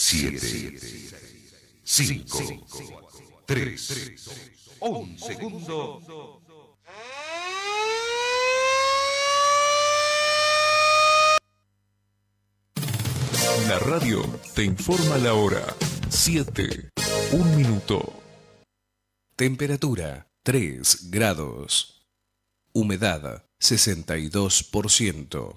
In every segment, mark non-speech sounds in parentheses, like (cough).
7, 5, 3, 1 segundo. La radio te informa la hora. 7, 1 minuto. Temperatura 3 grados. Humedad 62%.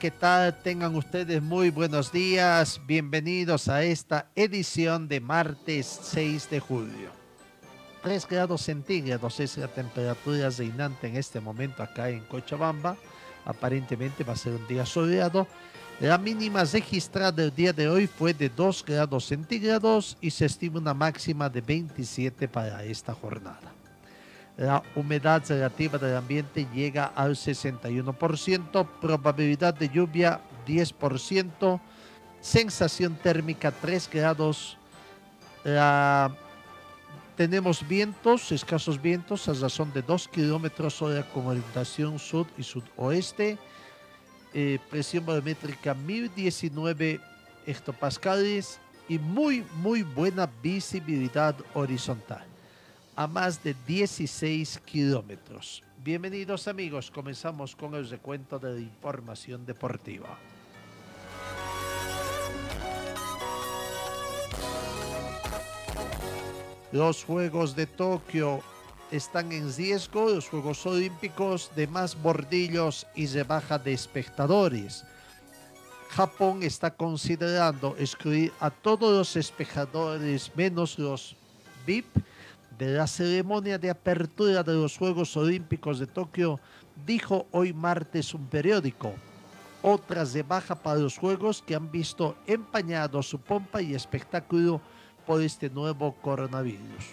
¿Qué tal? Tengan ustedes muy buenos días. Bienvenidos a esta edición de martes 6 de julio. 3 grados centígrados es la temperatura reinante en este momento acá en Cochabamba. Aparentemente va a ser un día soleado. La mínima registrada el día de hoy fue de 2 grados centígrados y se estima una máxima de 27 para esta jornada. La humedad relativa del ambiente llega al 61%, probabilidad de lluvia 10%, sensación térmica 3 grados. Tenemos vientos, escasos vientos, a razón de 2 kilómetros hora con orientación sur y sudoeste. Eh, presión barométrica 1019 hectopascales y muy, muy buena visibilidad horizontal a más de 16 kilómetros. Bienvenidos amigos, comenzamos con el recuento de la información deportiva. Los Juegos de Tokio están en riesgo, los Juegos Olímpicos de más bordillos y rebaja de espectadores. Japón está considerando excluir a todos los espectadores menos los VIP de la ceremonia de apertura de los Juegos Olímpicos de Tokio, dijo hoy martes un periódico. Otras de baja para los Juegos que han visto empañado su pompa y espectáculo por este nuevo coronavirus.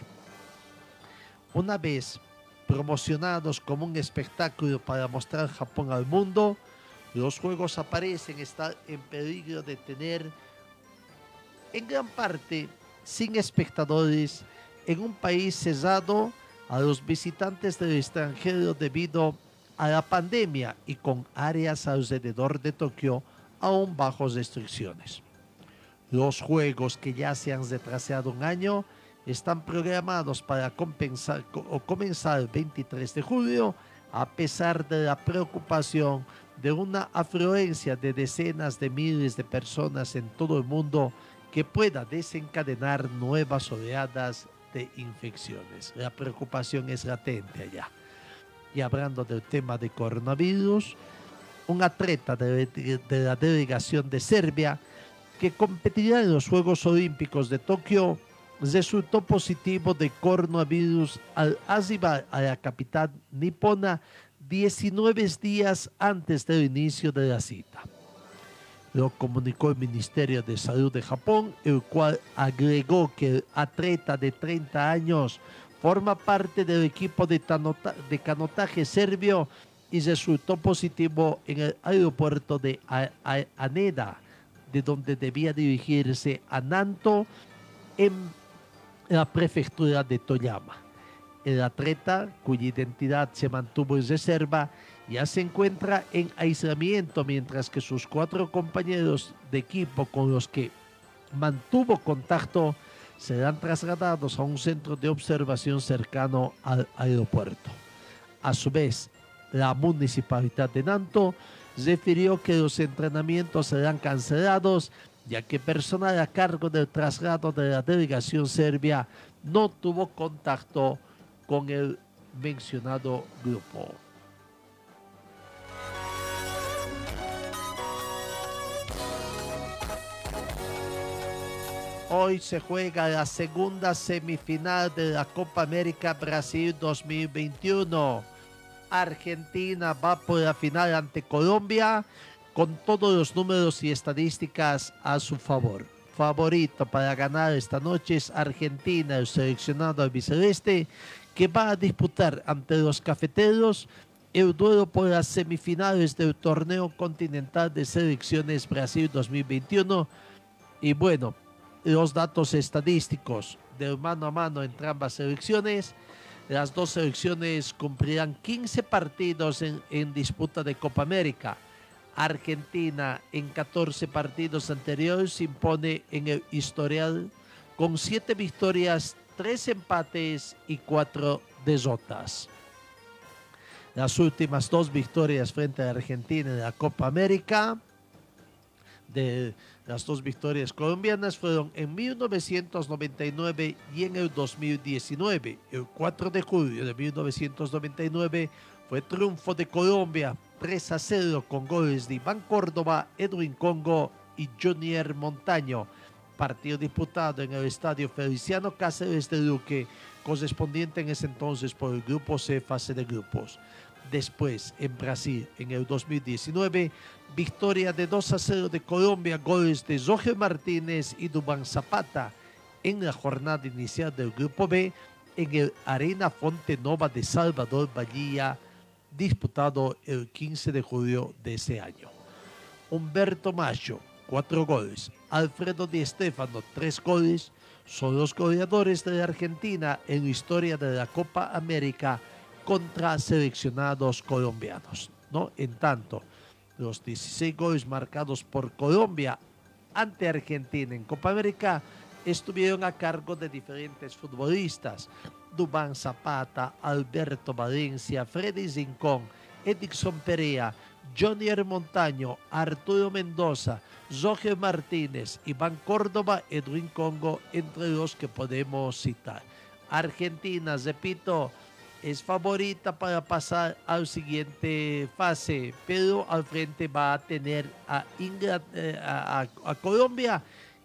Una vez promocionados como un espectáculo para mostrar Japón al mundo, los Juegos aparecen estar en peligro de tener en gran parte sin espectadores en un país cerrado a los visitantes del extranjero debido a la pandemia y con áreas alrededor de Tokio aún bajo restricciones. Los juegos que ya se han retrasado un año están programados para compensar, o comenzar el 23 de julio a pesar de la preocupación de una afluencia de decenas de miles de personas en todo el mundo que pueda desencadenar nuevas oleadas infecciones. La preocupación es latente allá. Y hablando del tema de coronavirus, un atleta de, de la delegación de Serbia que competirá en los Juegos Olímpicos de Tokio resultó positivo de coronavirus al arribar a la capital nipona 19 días antes del inicio de la cita. Lo comunicó el Ministerio de Salud de Japón, el cual agregó que el atleta de 30 años forma parte del equipo de, canotaje serbio y resultó positivo en el aeropuerto de A- A- Haneda, de donde debía dirigirse a Nanto en la prefectura de Toyama. El atleta, cuya identidad se mantuvo en reserva, ya se encuentra en aislamiento, mientras que sus cuatro compañeros de equipo con los que mantuvo contacto serán trasladados a un centro de observación cercano al aeropuerto. A su vez, la municipalidad de Nanto refirió que los entrenamientos serán cancelados ya que personal a cargo del traslado de la delegación serbia no tuvo contacto con el mencionado grupo. Hoy se juega la segunda semifinal de la Copa América Brasil 2021. Argentina va por la final ante Colombia con todos los números y estadísticas a su favor. Favorito para ganar esta noche es Argentina, el seleccionado albiceleste, que va a disputar ante los cafeteros el duelo por las semifinales del torneo continental de selecciones Brasil 2021. Y bueno, los datos estadísticos del mano a mano entre ambas selecciones. Las dos selecciones cumplirán 15 partidos en, disputa de Copa América. Argentina en 14 partidos anteriores impone en el historial con 7 victorias, 3 empates y 4 derrotas. Las últimas dos victorias frente a Argentina en la Copa América, las dos victorias colombianas fueron en 1999 y en el 2019. El 4 de julio de 1999 fue triunfo de Colombia 3 a 0 con goles de Iván Córdoba, Edwin Congo y Junior Montaño. Partido disputado en el estadio Feliciano Cáceres de Duque, correspondiente en ese entonces por el grupo C, fase de grupos. Después, en Brasil, en el 2019, victoria de 2 a 0 de Colombia, goles de Jorge Martínez y Dubán Zapata. En la jornada inicial del grupo B, en el Arena Fonte Nova de Salvador Bahía, disputado el 15 de julio de ese año. Humberto Macho, cuatro goles. Alfredo Di Stefano, tres goles. Son los goleadores de la Argentina en historia de la Copa América contra seleccionados colombianos. ¿no? En tanto, los 16 goles marcados por Colombia ante Argentina en Copa América estuvieron a cargo de diferentes futbolistas. Dubán Zapata, Alberto Valencia, Freddy Zincón, Edison Perea, Johnny Montaño, Arturo Mendoza, Jorge Martínez, Iván Córdoba, Edwin Congo, entre los que podemos citar. Argentina, repito, es favorita para pasar al siguiente fase, pero al frente va a tener a, eh, a Colombia,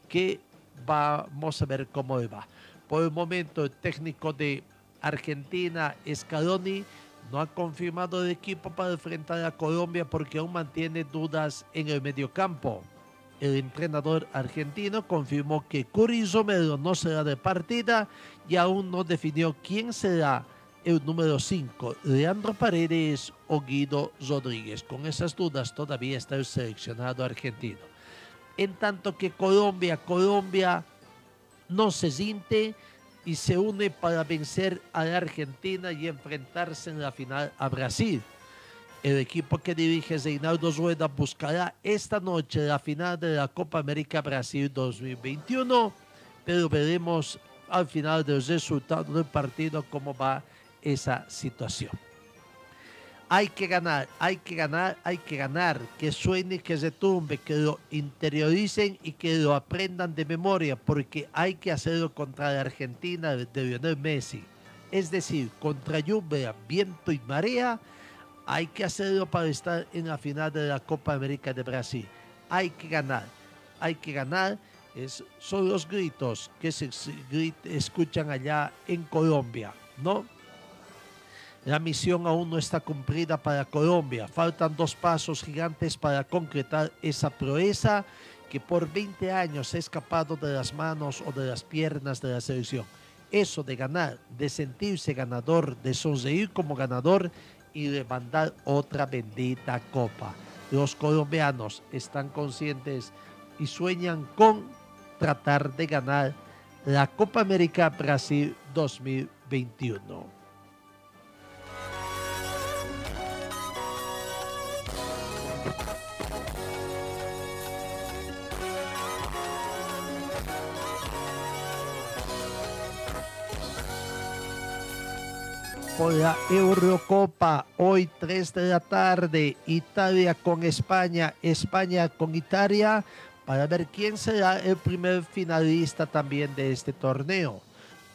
que vamos a ver cómo va. Por el momento, el técnico de Argentina, Scaloni, no ha confirmado el equipo para enfrentar a Colombia porque aún mantiene dudas en el mediocampo. El entrenador argentino confirmó que Curi Romero no será de partida y aún no definió quién será el número 5, Leandro Paredes o Guido Rodríguez. Con esas dudas todavía está el seleccionado argentino. En tanto que Colombia, Colombia no se siente y se une para vencer a la Argentina y enfrentarse en la final a Brasil. El equipo que dirige Reinaldo Rueda buscará esta noche la final de la Copa América Brasil 2021, pero veremos al final del resultado del partido cómo va esa situación. Hay que ganar, hay que ganar, hay que ganar. Que suene, que retumbe, que lo interioricen y que lo aprendan de memoria, porque hay que hacerlo contra la Argentina de Lionel Messi. Es decir, contra lluvia, viento y marea, hay que hacerlo para estar en la final de la Copa América de Brasil. Hay que ganar, hay que ganar. Es, son los gritos que se escuchan allá en Colombia, ¿no? La misión aún no está cumplida para Colombia. Faltan dos pasos gigantes para concretar esa proeza que por 20 años ha escapado de las manos o de las piernas de la selección. Eso de ganar, de sentirse ganador, de sonreír como ganador y mandar otra bendita copa. Los colombianos están conscientes y sueñan con tratar de ganar la Copa América Brasil 2021. Por la Eurocopa. Hoy 3 de la tarde, Italia con España, España con Italia, para ver quién será el primer finalista también de este torneo.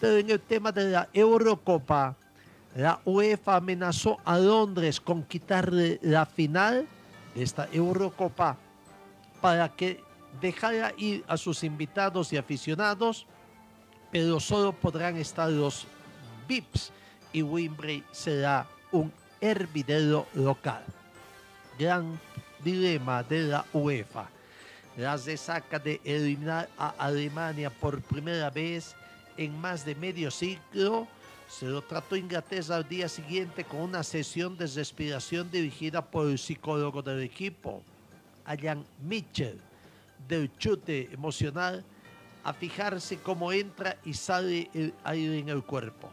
En el tema de la Eurocopa, la UEFA amenazó a Londres con quitarle la final de esta Eurocopa para que dejará ir a sus invitados y aficionados, pero solo podrán estar los VIPs y Wembley será un hervidero local. Gran dilema de la UEFA. La resaca de eliminar a Alemania por primera vez en más de medio siglo se lo trató Inglaterra al día siguiente con una sesión de respiración dirigida por el psicólogo del equipo, Alan Mitchell, del chute emocional a fijarse cómo entra y sale el aire en el cuerpo.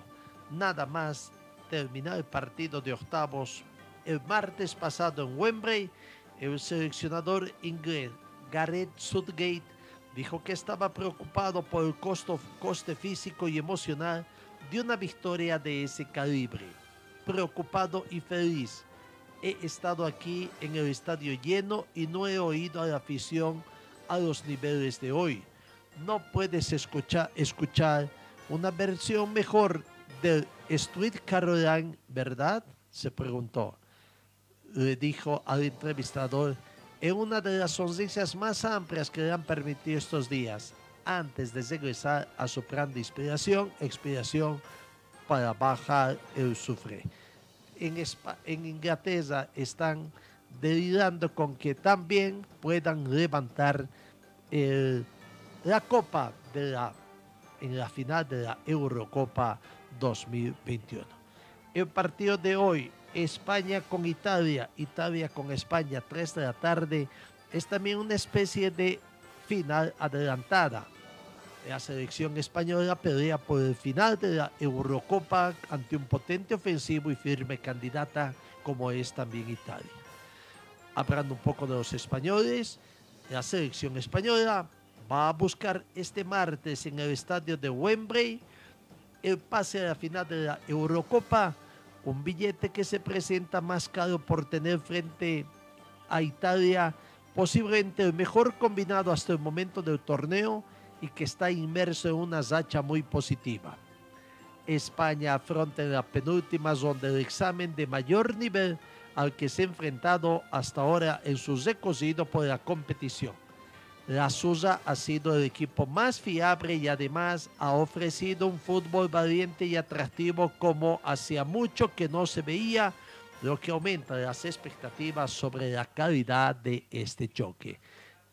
Nada más terminar el partido de octavos el martes pasado en Wembley, el seleccionador inglés Gareth Southgate dijo que estaba preocupado por el costo, coste físico y emocional de una victoria de ese calibre. Preocupado y feliz. He estado aquí en el estadio lleno y no he oído a la afición a los niveles de hoy. No puedes escuchar, escuchar una versión mejor del Street Caroline, ¿verdad? Se preguntó. Le dijo al entrevistador en una de las sonrisas más amplias que le han permitido estos días, antes de regresar a su plan de inspiración, expiración para bajar el sufre. En, en Inglaterra están delirando con que también puedan levantar la copa de la, en la final de la Eurocopa 2021. El partido de hoy España con Italia, Italia con España, 3 de la tarde, es también una especie de final adelantada. La selección española pelea por el final de la Eurocopa ante un potente ofensivo y firme candidata como es también Italia. Hablando un poco de los españoles, la selección española va a buscar este martes en el estadio de Wembley el pase a la final de la Eurocopa un billete que se presenta más caro por tener frente a Italia posiblemente el mejor combinado hasta el momento del torneo y que está inmerso en una racha muy positiva. España afronta en la penúltima ronda el examen de mayor nivel al que se ha enfrentado hasta ahora en su recorrido por la competición. La Susa ha sido el equipo más fiable y además ha ofrecido un fútbol valiente y atractivo como hacía mucho que no se veía, lo que aumenta las expectativas sobre la calidad de este choque.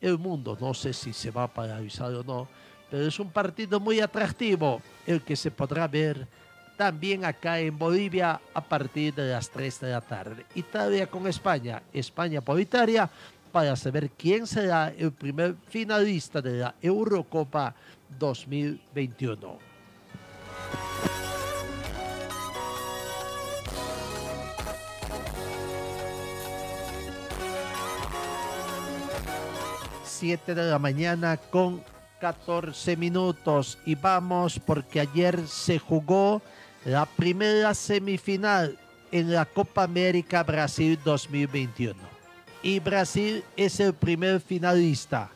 El mundo no sé si se va a paralizar o no, pero es un partido muy atractivo, el que se podrá ver también acá en Bolivia a partir de las 3 de la tarde. Italia con España, España por Italia para saber quién será el primer finalista de la Eurocopa 2021. Siete de la mañana con 14 minutos y vamos porque ayer se jugó la primera semifinal en la Copa América Brasil 2021 y Brasil es el primer finalista.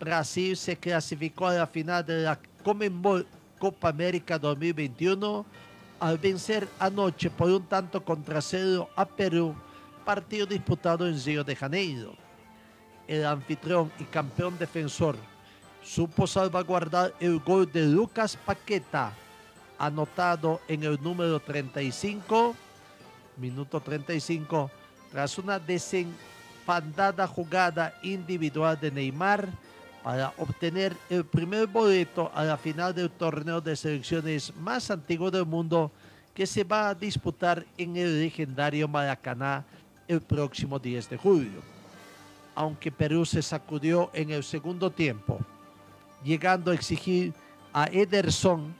Brasil se clasificó a la final de la Comenbol Copa América 2021 al vencer anoche por un tanto contra cero a Perú, partido disputado en Río de Janeiro. El anfitrión y campeón defensor supo salvaguardar el gol de Lucas Paqueta, anotado en el número 35, minuto 35, tras una desen pandada jugada individual de Neymar para obtener el primer boleto a la final del torneo de selecciones más antiguo del mundo que se va a disputar en el legendario Maracaná el próximo 10 de julio. Aunque Perú se sacudió en el segundo tiempo, llegando a exigir a Ederson,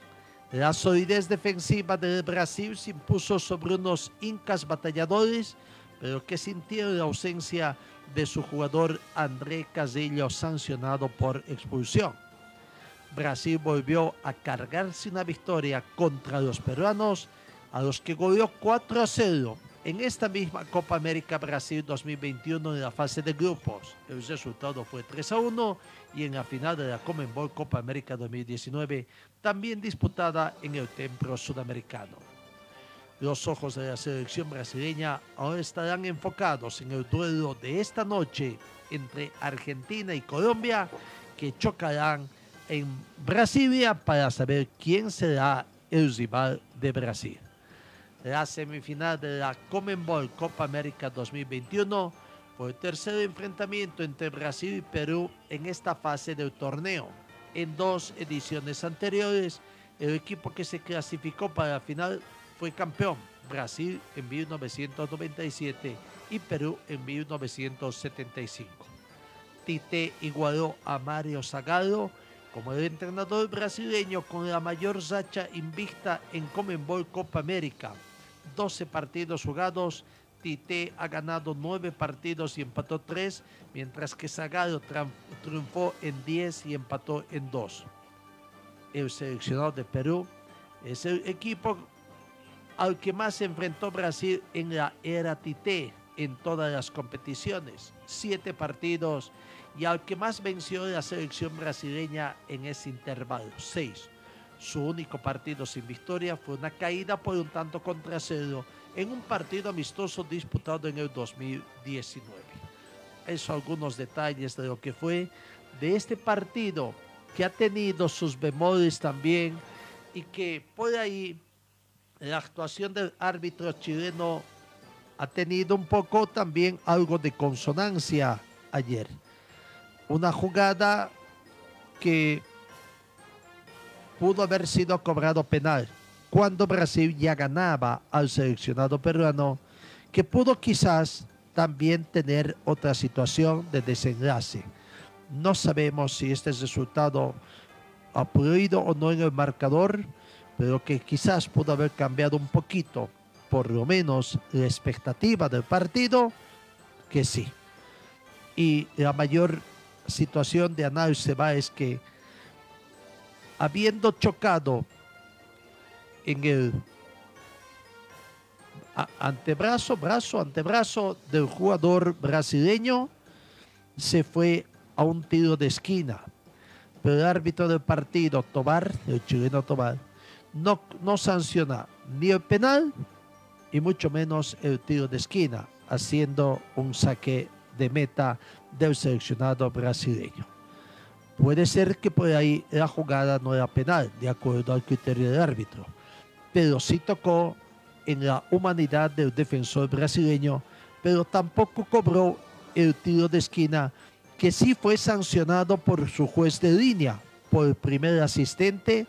la solidez defensiva del Brasil se impuso sobre unos incas batalladores pero que sintieron la ausencia de su jugador André Casillo sancionado por expulsión. Brasil volvió a cargarse una victoria contra los peruanos, a los que goleó 4 a 0 en esta misma Copa América Brasil 2021 en la fase de grupos. El resultado fue 3 a 1 y en la final de la Comenbol Copa América 2019, también disputada en el templo sudamericano. Los ojos de la selección brasileña ahora estarán enfocados en el duelo de esta noche entre Argentina y Colombia que chocarán en Brasilia para saber quién será el rival de Brasil. La semifinal de la Comenbol Copa América 2021 fue el tercer enfrentamiento entre Brasil y Perú en esta fase del torneo. En dos ediciones anteriores, el equipo que se clasificó para la final fue campeón, Brasil en 1997 y Perú en 1975. Tite igualó a Mario Zagallo como el entrenador brasileño con la mayor racha invicta en Comenbol Copa América. 12 partidos jugados, Tite ha ganado 9 partidos y empató 3, mientras que Zagallo triunfó en 10 y empató en 2. El seleccionado de Perú es el equipo al que más enfrentó Brasil en la era Tite en todas las competiciones. Siete partidos y al que más venció la selección brasileña en ese intervalo, seis. Su único partido sin victoria fue una caída por un tanto contra cero en un partido amistoso disputado en el 2019. Eso algunos detalles de lo que fue de este partido que ha tenido sus bemoles también y que por ahí la actuación del árbitro chileno ha tenido un poco también algo de consonancia ayer. Una jugada que pudo haber sido cobrado penal cuando Brasil ya ganaba al seleccionado peruano, que pudo quizás también tener otra situación de desenlace. No sabemos si este resultado ha podido o no en el marcador, pero que quizás pudo haber cambiado un poquito, por lo menos la expectativa del partido, que sí. Y la mayor situación de análisis va es que habiendo chocado en el antebrazo, brazo, antebrazo del jugador brasileño, se fue a un tiro de esquina. Pero el árbitro del partido, Tobar, el chileno Tobar, no, sanciona ni el penal y mucho menos el tiro de esquina, haciendo un saque de meta del seleccionado brasileño. Puede ser que por ahí la jugada no era penal, de acuerdo al criterio del árbitro, pero sí tocó en la humanidad del defensor brasileño, pero tampoco cobró el tiro de esquina que sí fue sancionado por su juez de línea, por el primer asistente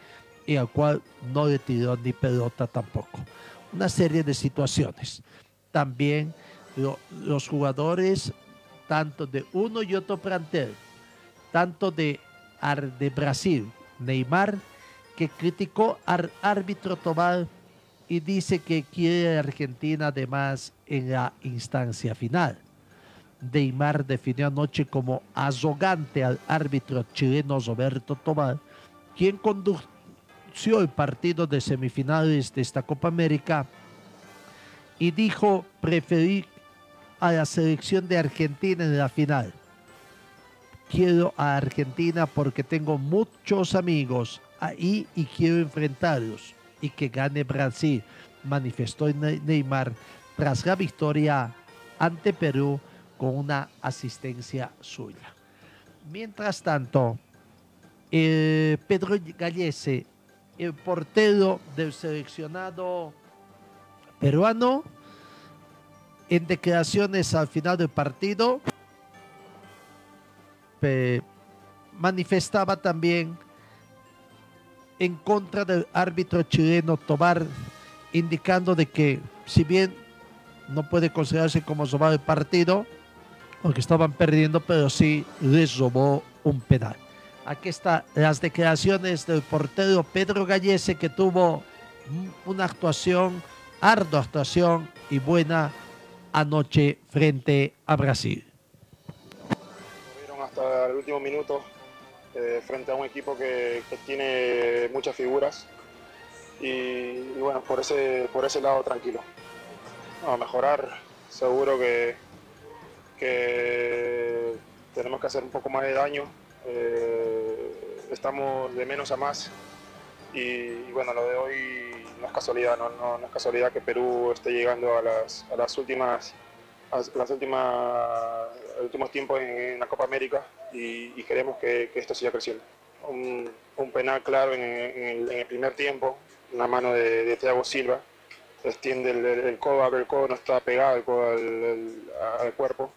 y al cual no le tiró ni pelota tampoco. Una serie de situaciones. También los jugadores, tanto de uno y otro plantel, tanto de, de Brasil, Neymar, que criticó al árbitro Tobal y dice que quiere a Argentina además en la instancia final. Neymar definió anoche como azogante al árbitro chileno Roberto Tobal, quien condujo el partido de semifinales de esta Copa América y dijo preferir a la selección de Argentina en la final. Quiero a Argentina porque tengo muchos amigos ahí y quiero enfrentarlos y que gane Brasil, manifestó Neymar tras la victoria ante Perú con una asistencia suya. Mientras tanto, Pedro Gallese el portero del seleccionado peruano en declaraciones al final del partido manifestaba también en contra del árbitro chileno Tobar, indicando de que si bien no puede considerarse como robar el partido, porque estaban perdiendo, pero sí les robó un penal. Aquí están las declaraciones del portero Pedro Gallese que tuvo una actuación, ardua actuación y buena anoche frente a Brasil. hasta el último minuto eh, frente a un equipo que, tiene muchas figuras y, bueno, por ese, por ese lado tranquilo. A mejorar, seguro que, que tenemos que hacer un poco más de daño eh, estamos de menos a más. Y, bueno, lo de hoy no es casualidad, no, es casualidad que Perú esté llegando a las, a las últimas a las últimas últimos tiempos en, la Copa América y, queremos que, esto siga creciendo. Un, penal claro en, el, primer tiempo, una mano de, de Thiago Silva, extiende el, codo, abre el codo, no está pegado el codo al, cuerpo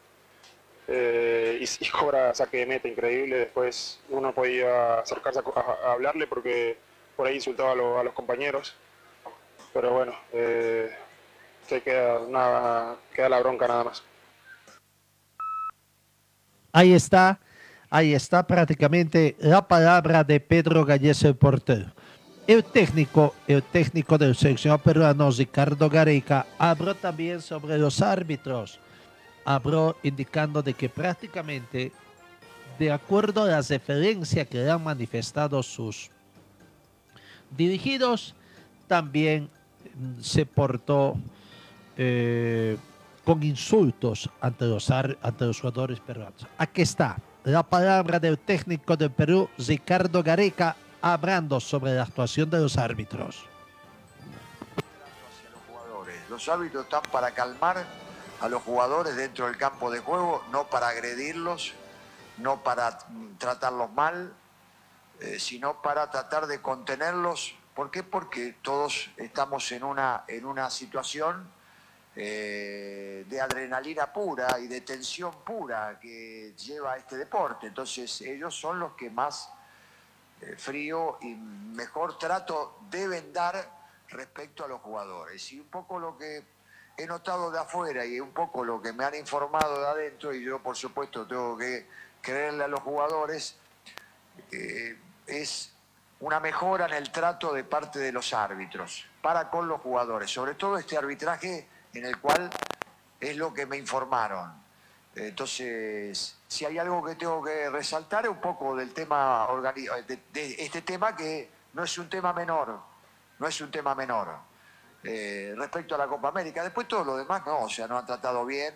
eh, y, cobra (laughs) saque de meta increíble. Después uno podía acercarse a, hablarle porque por ahí insultaba a, los compañeros. Pero bueno, eh, queda, nada, queda la bronca nada más. Ahí está, ahí está prácticamente la palabra de Pedro Gallese, el portero. El técnico, el técnico del seleccionado peruano, Ricardo Gareca, habló también sobre los árbitros. Habló indicando de que prácticamente, de acuerdo a las referencias que han manifestado sus dirigidos, también se portó eh, con insultos ante los, ante los jugadores peruanos. Aquí está la palabra del técnico del Perú, Ricardo Gareca, hablando sobre la actuación de los árbitros. Los árbitros están para calmar a los jugadores dentro del campo de juego, no para agredirlos, no para tratarlos mal, eh, sino para tratar de contenerlos. ¿Por qué? Porque todos estamos en una, en una situación eh, de adrenalina pura y de tensión pura que lleva este deporte. Entonces ellos son los que más eh, frío y mejor trato deben dar respecto a los jugadores. Y un poco lo que he notado de afuera y un poco lo que me han informado de adentro, y yo por supuesto tengo que creerle a los jugadores, eh, es una mejora en el trato de parte de los árbitros para con los jugadores, sobre todo este arbitraje en el cual es lo que me informaron. Entonces, si hay algo que tengo que resaltar es un poco del tema de, este tema que no es un tema menor, no es un tema menor. Eh, respecto a la Copa América, después todo lo demás no, o sea, nos han tratado bien,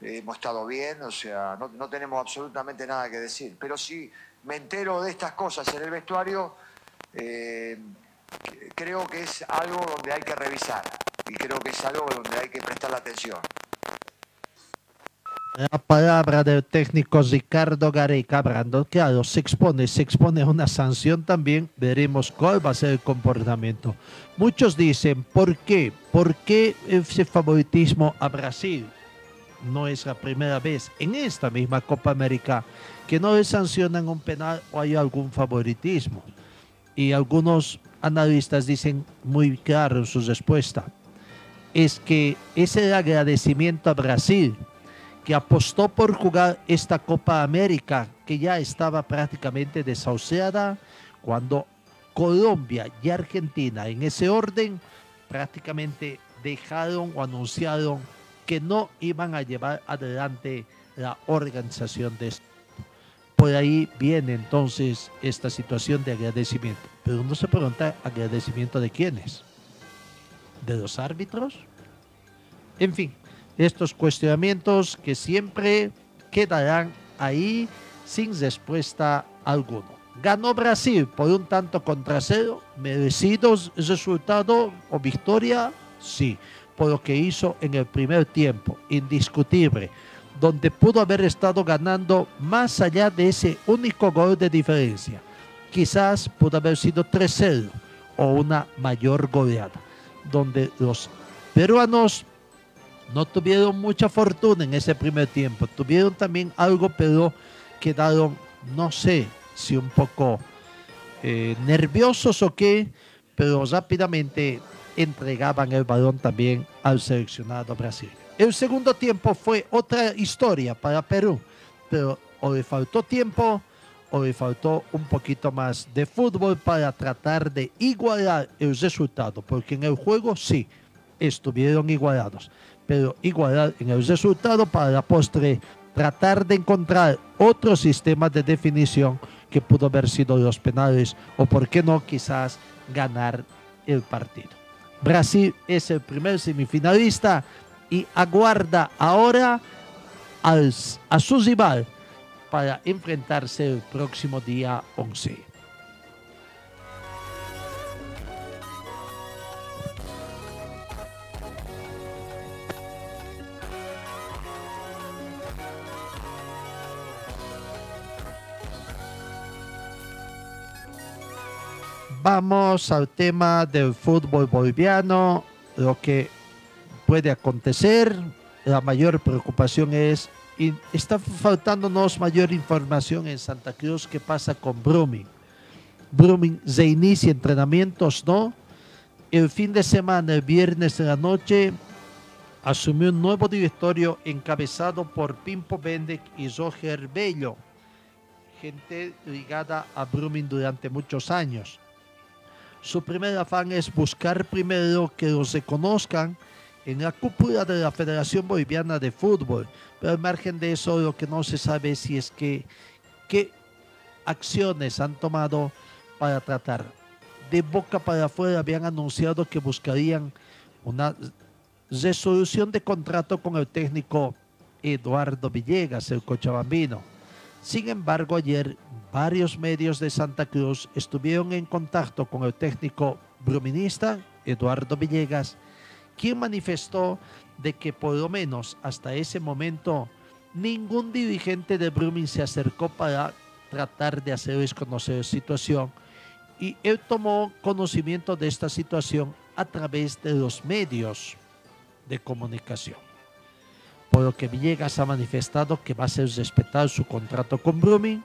hemos estado bien, o sea, no, tenemos absolutamente nada que decir. Pero si me entero de estas cosas en el vestuario, eh, creo que es algo donde hay que revisar y creo que es algo donde hay que prestar la atención. La palabra del técnico Ricardo Gareca Brando, claro, se expone, se expone una sanción también, veremos cuál va a ser el comportamiento. Muchos dicen, ¿por qué? ¿Por qué ese favoritismo a Brasil? No es la primera vez en esta misma Copa América que no le sancionan un penal o hay algún favoritismo. Y algunos analistas dicen muy claro en su respuesta, es que es el agradecimiento a Brasil que apostó por jugar esta Copa América, que ya estaba prácticamente desahuciada, cuando Colombia y Argentina, en ese orden, prácticamente dejaron o anunciaron que no iban a llevar adelante la organización de esto. Por ahí viene entonces esta situación de agradecimiento. Pero uno se pregunta, ¿agradecimiento de quiénes? ¿De los árbitros? En fin, estos cuestionamientos que siempre quedarán ahí sin respuesta alguna. Ganó Brasil por un tanto contra cero, merecidos resultado o victoria, sí, por lo que hizo en el primer tiempo, indiscutible, donde pudo haber estado ganando más allá de ese único gol de diferencia. Quizás pudo haber sido 3-0 o una mayor goleada, donde los peruanos no tuvieron mucha fortuna en ese primer tiempo. Tuvieron también algo, pero quedaron, no sé si un poco eh, nerviosos o qué, pero rápidamente entregaban el balón también al seleccionado Brasil. El segundo tiempo fue otra historia para Perú, pero o le faltó tiempo o le faltó un poquito más de fútbol para tratar de igualar el resultado, porque en el juego sí estuvieron igualados pero igualdad en el resultado para la postre tratar de encontrar otro sistema de definición que pudo haber sido los penales o por qué no quizás ganar el partido. Brasil es el primer semifinalista y aguarda ahora a su rival para enfrentarse el próximo día 11. Vamos al tema del fútbol boliviano, lo que puede acontecer. La mayor preocupación es, y está faltándonos mayor información en Santa Cruz, qué pasa con Brumming. Brumming se inicia entrenamientos, ¿no? El fin de semana, el viernes de la noche, asumió un nuevo directorio encabezado por Pimpo Bendek y Roger Bello, gente ligada a Brumming durante muchos años. Su primer afán es buscar primero que los reconozcan en la cúpula de la Federación Boliviana de Fútbol, pero al margen de eso lo que no se sabe si es que qué acciones han tomado para tratar. De boca para afuera habían anunciado que buscarían una resolución de contrato con el técnico Eduardo Villegas, el cochabambino. Sin embargo, ayer varios medios de Santa Cruz estuvieron en contacto con el técnico bruminista, Eduardo Villegas, quien manifestó de que por lo menos hasta ese momento ningún dirigente de Brumming se acercó para tratar de hacerles conocer situación y él tomó conocimiento de esta situación a través de los medios de comunicación. Por lo que Villegas ha manifestado que va a ser respetado su contrato con Brumming.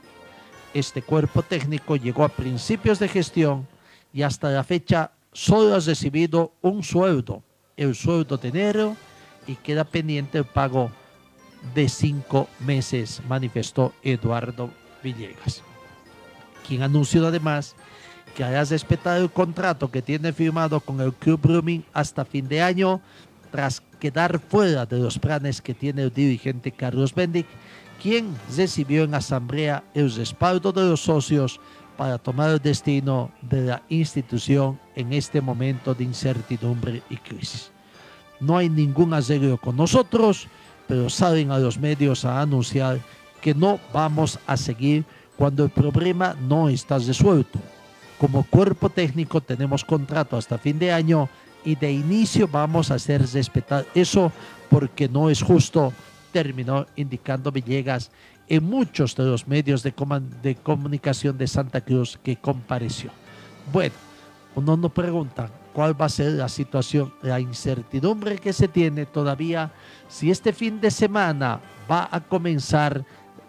Este cuerpo técnico llegó a principios de gestión y hasta la fecha solo ha recibido un sueldo, el sueldo de enero, y queda pendiente el pago de cinco meses, manifestó Eduardo Villegas, quien anunció además que hará respetar el contrato que tiene firmado con el Club Brumming hasta fin de año tras quedar fuera de los planes que tiene el dirigente Carlos Bendic, quien recibió en asamblea el respaldo de los socios para tomar el destino de la institución en este momento de incertidumbre y crisis. No hay ningún arreglo con nosotros, pero salen a los medios a anunciar que no vamos a seguir cuando el problema no está resuelto. Como cuerpo técnico tenemos contrato hasta fin de año y de inicio vamos a hacer respetar eso porque no es justo, terminó indicando Villegas en muchos de los medios de, de comunicación de Santa Cruz que compareció. Bueno, uno nos pregunta cuál va a ser la situación, la incertidumbre que se tiene todavía, si este fin de semana va a comenzar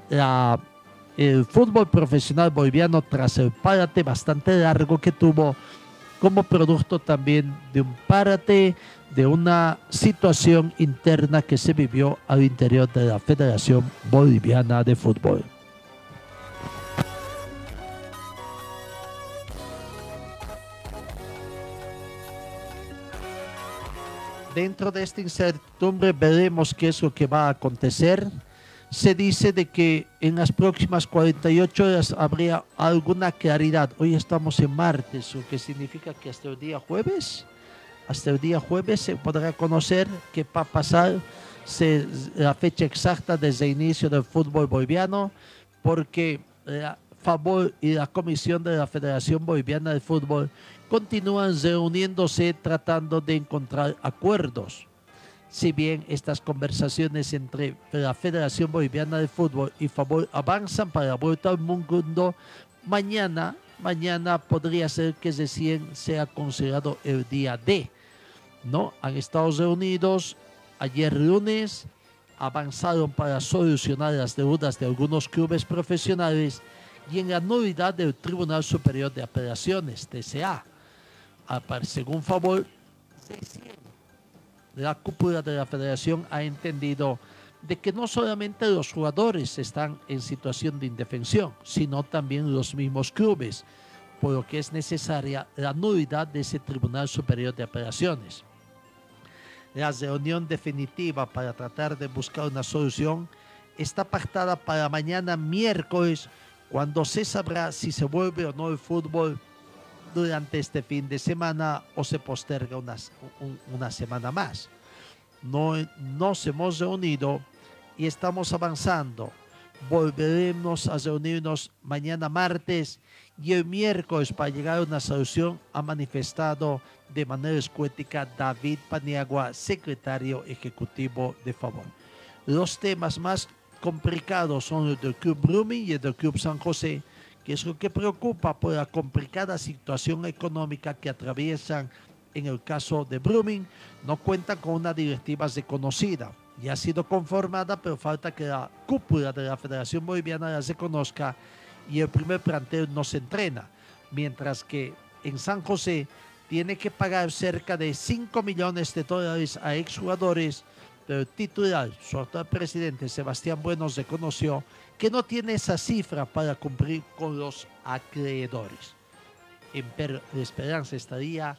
la, el fútbol profesional boliviano tras el párate bastante largo que tuvo como producto también de un párate, de una situación interna que se vivió al interior de la Federación Boliviana de Fútbol. Dentro de esta incertidumbre veremos qué es lo que va a acontecer se dice de que en las próximas 48 horas habría alguna claridad. Hoy estamos en martes, lo que significa que hasta el día jueves, hasta el día jueves se podrá conocer qué va a pasar la fecha exacta desde el inicio del fútbol boliviano, porque la favor y la comisión de la Federación Boliviana de Fútbol continúan reuniéndose tratando de encontrar acuerdos si bien estas conversaciones entre la Federación Boliviana de Fútbol y Favor avanzan para la vuelta al mundo, mañana, mañana podría ser que recién sea considerado el día D. ¿no? Han estado reunidos ayer lunes, avanzaron para solucionar las deudas de algunos clubes profesionales y en la nulidad del Tribunal Superior de Apelaciones, TCA. Según Favor, la cúpula de la federación ha entendido de que no solamente los jugadores están en situación de indefensión, sino también los mismos clubes, por lo que es necesaria la nulidad de ese Tribunal Superior de Apelaciones. La reunión definitiva para tratar de buscar una solución está pactada para mañana miércoles, cuando se sabrá si se vuelve o no el fútbol durante este fin de semana o se posterga una, una semana más. No, nos hemos reunido y estamos avanzando. Volveremos a reunirnos mañana martes y el miércoles para llegar a una solución ha manifestado de manera escuética David Paniagua, secretario ejecutivo de Favor. Los temas más complicados son el del Club Brumi y el del Club San José, que es lo que preocupa por la complicada situación económica que atraviesan en el caso de Brumming, no cuentan con una directiva reconocida. Ya ha sido conformada, pero falta que la cúpula de la Federación Boliviana la reconozca y el primer plantel no se entrena. Mientras que en San José tiene que pagar cerca de 5 millones de dólares a exjugadores, pero el titular, su actual presidente Sebastián Buenos, reconoció que no tiene esa cifra para cumplir con los acreedores. La esperanza estaría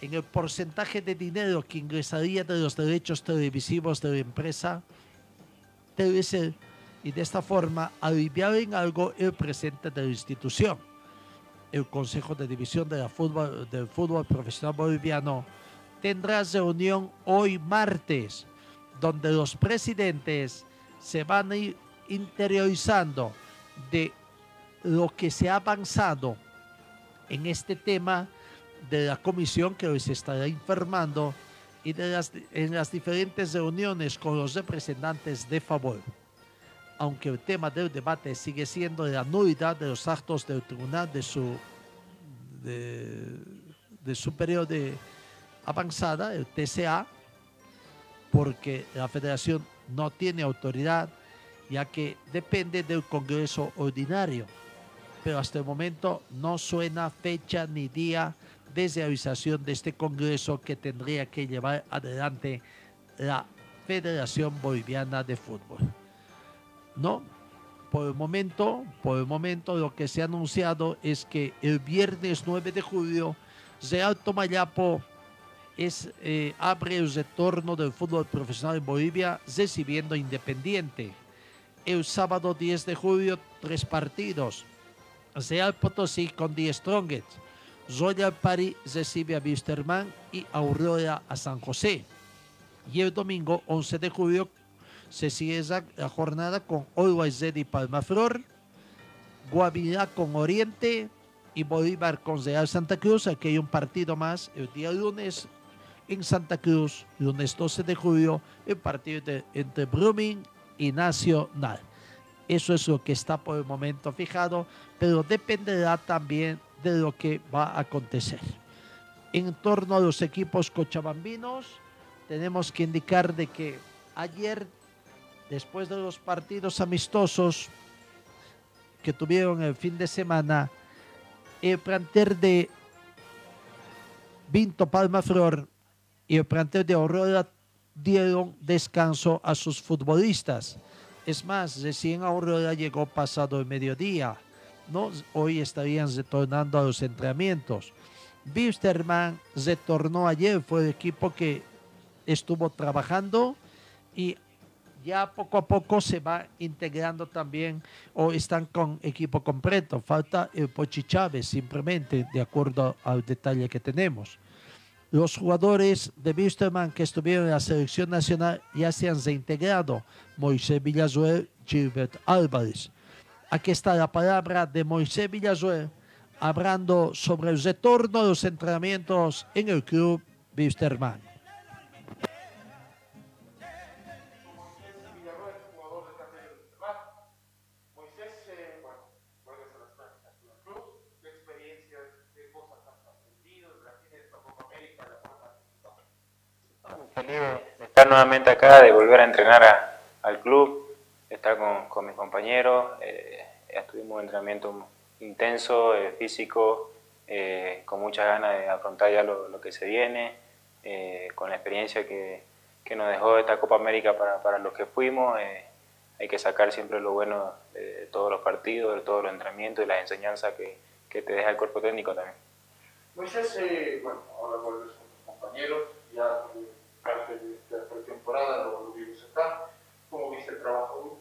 en el porcentaje de dinero que ingresaría de los derechos televisivos de la empresa TVC y de esta forma aliviar en algo el presente de la institución. El Consejo de División del Fútbol Profesional Boliviano tendrá reunión hoy martes, donde los presidentes se van a ir interiorizando de lo que se ha avanzado en este tema de la comisión que hoy se estará informando y de las, en las diferentes reuniones con los representantes de favor. Aunque el tema del debate sigue siendo la nulidad de los actos del tribunal de su, de, de periodo de avanzada, el TCA, porque la federación no tiene autoridad, ya que depende del Congreso ordinario. Pero hasta el momento no suena fecha ni día de realización de este Congreso que tendría que llevar adelante la Federación Boliviana de Fútbol. No, por el momento, por el momento lo que se ha anunciado es que el viernes 9 de julio Real Tomayapo es, eh, abre el retorno del fútbol profesional en Bolivia recibiendo Independiente. El sábado 10 de julio, tres partidos. Real Potosí con The Strongest. Royal Party recibe a Wisterman y Aurora a San José. Y el domingo 11 de julio se cierra la jornada con Always Ready Palmaflor, Guavirá con Oriente y Bolívar con Real Santa Cruz. Aquí hay un partido más el día lunes en Santa Cruz, lunes 12 de julio, el partido entre Brumming y Nacional. Eso es lo que está por el momento fijado, pero dependerá también de lo que va a acontecer. En torno a los equipos cochabambinos, tenemos que indicar de que ayer, después de los partidos amistosos que tuvieron el fin de semana, el plantel de Vinto Palma Flor y el plantel de Aurora dieron descanso a sus futbolistas. Es más, recién Aurora llegó pasado el mediodía ¿no? hoy estarían retornando a los entrenamientos. Bisterman retornó ayer, fue el equipo que estuvo trabajando y ya poco a poco se va integrando también o están con equipo completo. Falta el Pochi Chávez simplemente de acuerdo al detalle que tenemos. Los jugadores de Bisterman que estuvieron en la selección nacional ya se han reintegrado. Moisés Villazuel, Gilbert Álvarez. Aquí está la palabra de Moisés Villazuel hablando sobre el retorno de los entrenamientos en el club Wisterman. De estar nuevamente acá, de volver a entrenar al club, estar con, con mis compañeros. Eh, estuvimos en entrenamiento intenso, eh, físico, eh, con muchas ganas de afrontar ya lo, que se viene, con la experiencia que, que, nos dejó esta Copa América para, para los que fuimos. hay que sacar siempre lo bueno de, todos los partidos, de todos los entrenamientos y las enseñanzas que, que te deja el cuerpo técnico también. Moisés, bueno, ahora vuelves con tus compañeros, ya de esta pretemporada lo, vimos acá. ¿Cómo viste el trabajo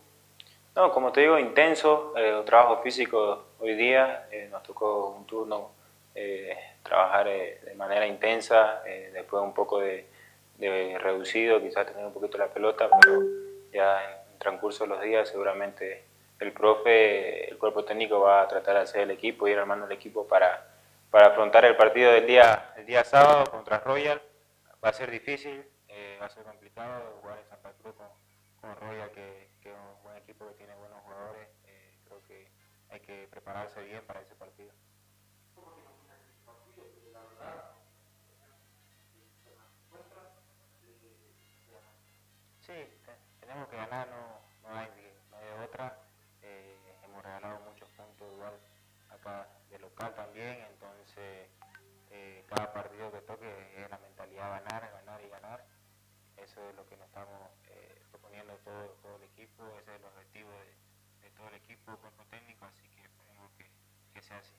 no, como te digo, intenso, eh, trabajo físico hoy día, eh, nos tocó un turno eh, trabajar eh, de manera intensa, después un poco de, reducido, quizás tener un poquito la pelota, pero ya en transcurso de los días seguramente el profe, el cuerpo técnico va a tratar de hacer el equipo, ir armando el equipo para, para afrontar el partido del día, el día sábado contra Royal. Va a ser difícil, va a ser complicado jugar en Santa Cruz con, con Royal que que es un buen equipo que tiene buenos jugadores. Eh, creo que hay que prepararse bien para ese partido. Sí, tenemos que ganar, no, no, hay, no hay otra. Eh, hemos regalado muchos puntos igual acá de local también, entonces eh, cada partido que toque es la mentalidad ganar, ganar y ganar. Eso es lo que nos estamos eh, proponiendo todo, todo el equipo, ese es el objetivo de, de todo el equipo, técnico, así que esperemos que, que sea así.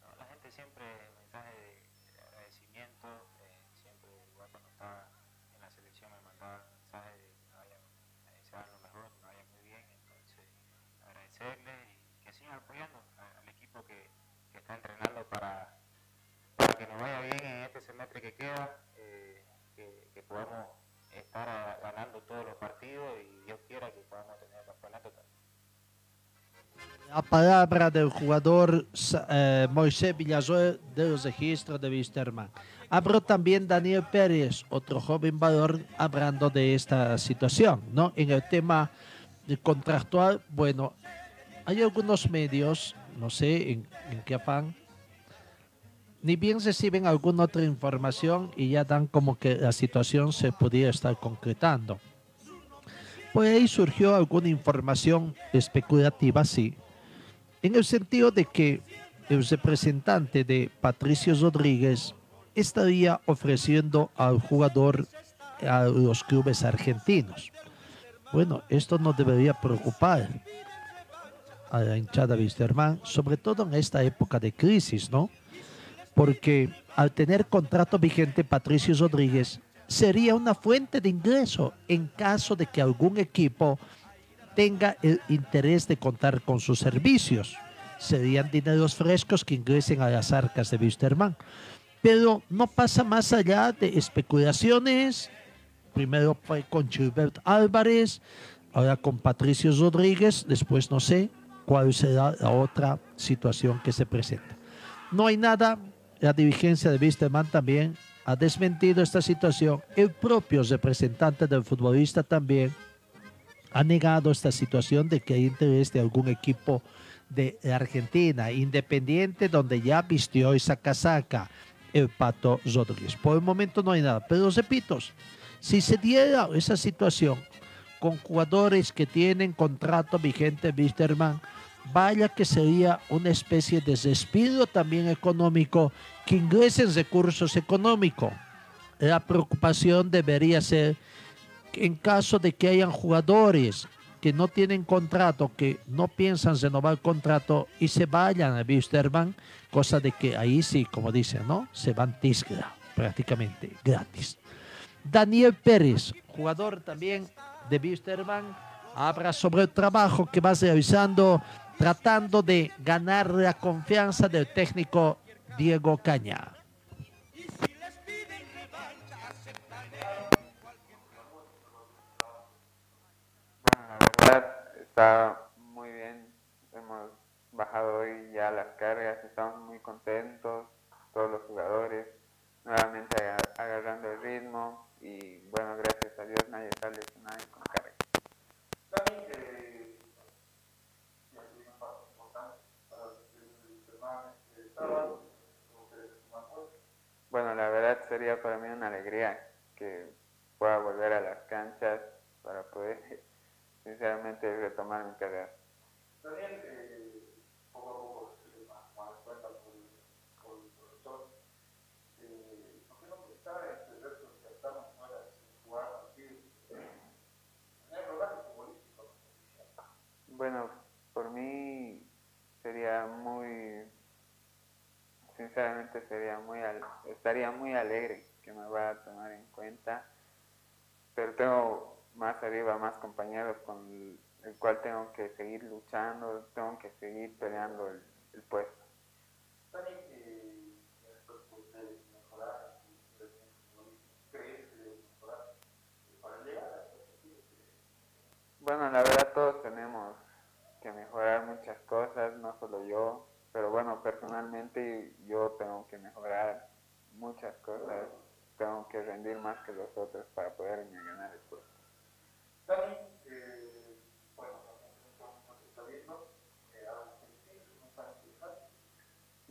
No, la gente siempre, mensaje de, de agradecimiento, eh, siempre igual cuando estaba en la selección me mandaba mensajes de que me vaya, me deseaban lo mejor, que me vaya muy bien, entonces agradecerle y que sigan apoyando a- al equipo que, que está entrenando para, para que nos vaya bien en este semestre que queda, eh, que, que podamos estar ah, ganando todos los partidos y Dios quiera que podamos tener el campeonato también. La palabra del jugador eh, Moisés de los registros de Wisterman. Habló también Daniel Pérez, otro joven valor, hablando de esta situación, ¿no? En el tema contractual, bueno, hay algunos medios, no sé en, en qué afán, ni bien reciben alguna otra información y ya dan como que la situación se pudiera estar concretando. Por ahí surgió alguna información especulativa, sí, en el sentido de que el representante de Patricio Rodríguez estaría ofreciendo al jugador a los clubes argentinos. Bueno, esto no debería preocupar a la hinchada Wisterman, sobre todo en esta época de crisis, ¿no? Porque al tener contrato vigente Patricio Rodríguez sería una fuente de ingreso en caso de que algún equipo tenga el interés de contar con sus servicios. Serían dineros frescos que ingresen a las arcas de Wisterman. Pero no pasa más allá de especulaciones. Primero fue con Gilbert Álvarez, ahora con Patricio Rodríguez, después no sé cuál será la otra situación que se presenta. No hay nada, la dirigencia de Wisterman también ha desmentido esta situación. El propio representante del futbolista también ha negado esta situación de que hay interés de algún equipo de Argentina, independiente, donde ya vistió esa casaca el Pato Rodríguez. Por el momento no hay nada, pero repito, si se diera esa situación con jugadores que tienen contrato vigente, Wisterman, vaya que sería una especie de respiro también económico que ingresen recursos económicos. La preocupación debería ser en caso de que hayan jugadores que no tienen contrato, que no piensan renovar contrato y se vayan a Wisterman, cosa de que ahí sí, como dicen, ¿no? Se van tisgra, prácticamente gratis. Daniel Pérez, jugador también de Wisterman, habla sobre el trabajo que va realizando tratando de ganar la confianza del técnico Diego Caña. Está muy bien. Hemos bajado hoy ya las cargas, estamos muy contentos, todos los jugadores, nuevamente aga- agarrando el ritmo y bueno, gracias a Dios nadie está lesionado y con carga. Eh, fuerza. Bueno, la verdad sería para mí una alegría que pueda volver a las canchas para poder sinceramente retomar mi carrera. Daniel, eh, poco a poco se va a dar cuenta con, con el profesor. Eh, ¿Por qué no pensar en este. Bueno, por mí sería muy, sinceramente sería muy, estaría muy alegre que me vaya a tomar en cuenta, pero tengo más arriba más compañeros con el, el cual tengo que seguir luchando, tengo que seguir peleando el, el puesto. Bueno, la verdad todos tenemos que mejorar muchas cosas, no solo yo, pero bueno, personalmente yo tengo que mejorar muchas cosas, tengo que rendir más que los otros para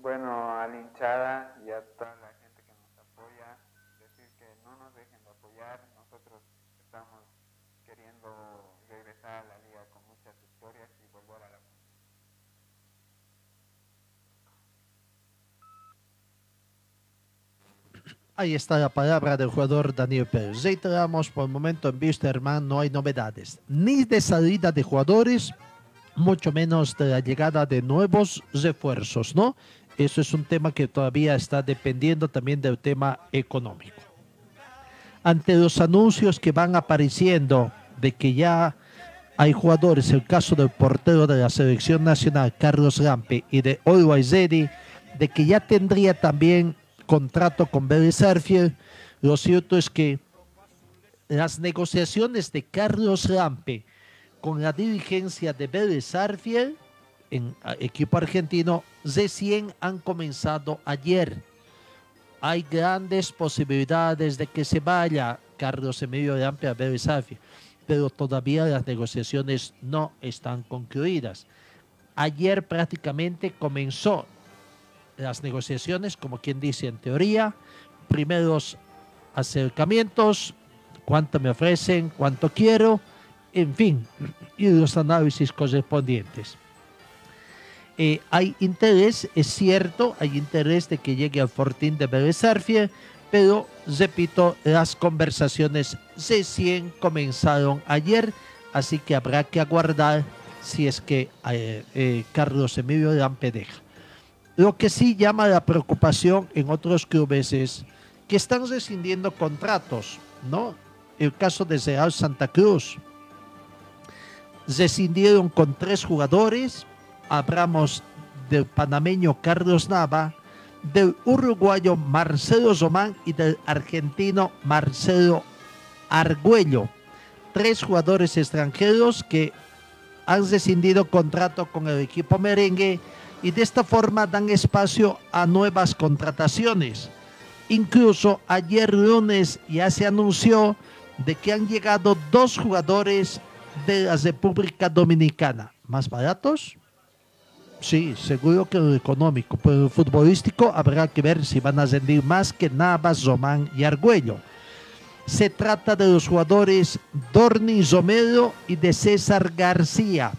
bueno, no a la hinchada y a toda la gente que nos apoya, decir que no nos dejen de apoyar, nosotros estamos queriendo regresar a la liga con muchas historias Ahí está la palabra del jugador Daniel Pérez. Reiteramos, por el momento en Wisterman no hay novedades, ni de salida de jugadores, mucho menos de la llegada de nuevos refuerzos, ¿no? Eso es un tema que todavía está dependiendo también del tema económico. Ante los anuncios que van apareciendo de que ya hay jugadores, el caso del portero de la selección nacional, Carlos Lampe, y de Olo Aizedi, de que ya tendría también contrato con Vélez Arfiel, lo cierto es que las negociaciones de Carlos Lampe con la dirigencia de Vélez Arfiel, en equipo argentino, recién han comenzado ayer. Hay grandes posibilidades de que se vaya Carlos Emilio Lampe a Vélez Arfiel, pero todavía las negociaciones no están concluidas. Ayer prácticamente comenzó las negociaciones, como quien dice en teoría, primeros acercamientos, cuánto me ofrecen, cuánto quiero, en fin, y los análisis correspondientes. Eh, hay interés, es cierto, hay interés de que llegue al Fortín de Vélez Arfiel, pero repito, las conversaciones recién comenzaron ayer, así que habrá que aguardar si es que eh, eh, Carlos Emilio Lampe deja. Lo que sí llama la preocupación en otros clubes es que están rescindiendo contratos, ¿no? El caso de Real Santa Cruz. Rescindieron con tres jugadores. Hablamos del panameño Carlos Nava, del uruguayo Marcelo Román y del argentino Marcelo Argüello. Tres jugadores extranjeros que han rescindido contrato con el equipo merengue y de esta forma dan espacio a nuevas contrataciones. Incluso ayer lunes ya se anunció de que han llegado dos jugadores de la República Dominicana. ¿Más baratos? Sí, seguro que lo económico, pero el futbolístico habrá que ver si van a rendir más que Navas, Román y Argüello. Se trata de los jugadores Dorni Romero y de César García,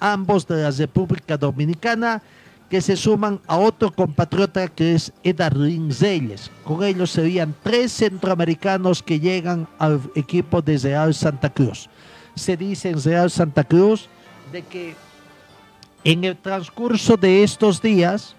ambos de la República Dominicana, que se suman a otro compatriota que es Edarlin Zeyes. Con ellos serían tres centroamericanos que llegan al equipo de Real Santa Cruz. Se dice en Real Santa Cruz de que en el transcurso de estos días,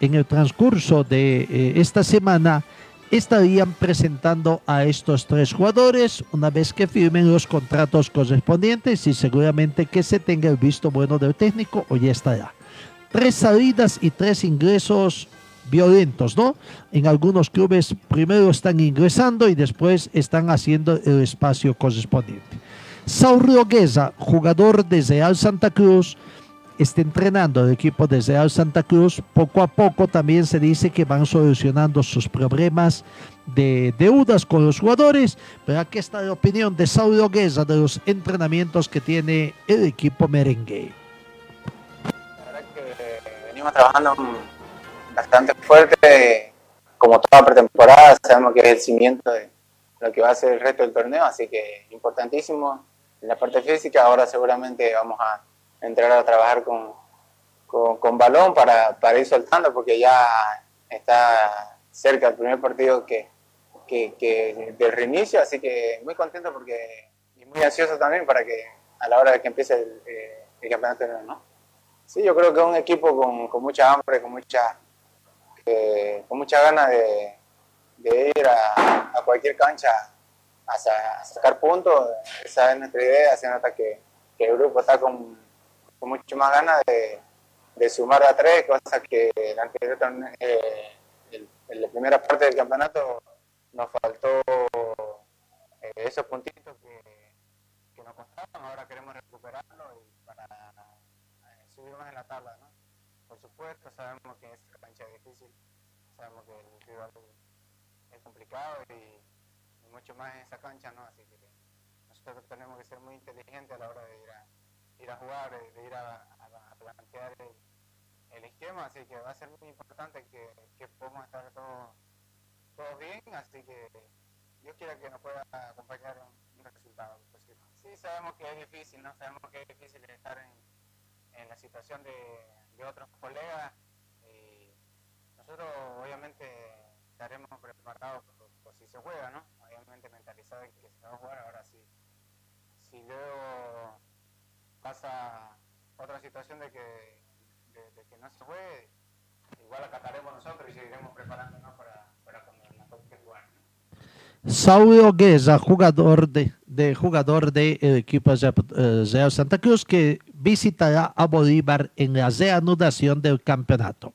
en el transcurso de eh, esta semana, estarían presentando a estos tres jugadores una vez que firmen los contratos correspondientes y seguramente que se tenga el visto bueno del técnico o ya estará. Tres salidas y tres ingresos violentos, ¿no? En algunos clubes primero están ingresando y después están haciendo el espacio correspondiente. Saurio Gueza, jugador de Real Santa Cruz, está entrenando el equipo de Real Santa Cruz. Poco a poco también se dice que van solucionando sus problemas de deudas con los jugadores. Pero aquí está la opinión de Saurio Gueza de los entrenamientos que tiene el equipo merengue. Venimos trabajando bastante fuerte, como toda pretemporada, sabemos que es el cimiento de lo que va a ser el resto del torneo, así que importantísimo en la parte física. Ahora seguramente vamos a entrar a trabajar con, con, balón para, para ir soltando, porque ya está cerca el primer partido que, que del reinicio, así que muy contento porque y muy ansioso también para que a la hora de que empiece el, eh, el campeonato, ¿no? Sí, yo creo que es un equipo con, con mucha hambre, con mucha, eh, con mucha ganas de, ir a, a, cualquier cancha a, sa a, sacar puntos. Esa es nuestra idea. Se nota que, el grupo está con, con mucho más ganas de, sumar a tres, cosa que el anterior, eh, en la primera parte del campeonato nos faltó eh, esos puntitos que, que nos costaban. Ahora queremos recuperarlo y para subir más en la tabla, ¿no? Por supuesto, sabemos que es cancha difícil, sabemos que el rival es complicado y, mucho más en esa cancha, ¿no? Así que nosotros tenemos que ser muy inteligentes a la hora de ir a, ir a jugar, de ir a, plantear el, esquema, así que va a ser muy importante que, que podamos estar todos, bien, así que Dios quiera que nos pueda acompañar un resultado. Pues, sí sabemos que es difícil, ¿no? Sabemos que es difícil estar en, situación de, de otros colegas. Y nosotros obviamente estaremos preparados por, si se juega, ¿no? Obviamente mentalizados en que se va a jugar. Ahora sí, si luego pasa otra situación de que, de, que no se juegue, igual acataremos nosotros y seguiremos preparándonos para, para nos toque jugar. ¿no? Saulo Gueza, jugador de, de jugador Re- eh, Real Santa Cruz, que visitará a Bolívar en la reanudación del campeonato.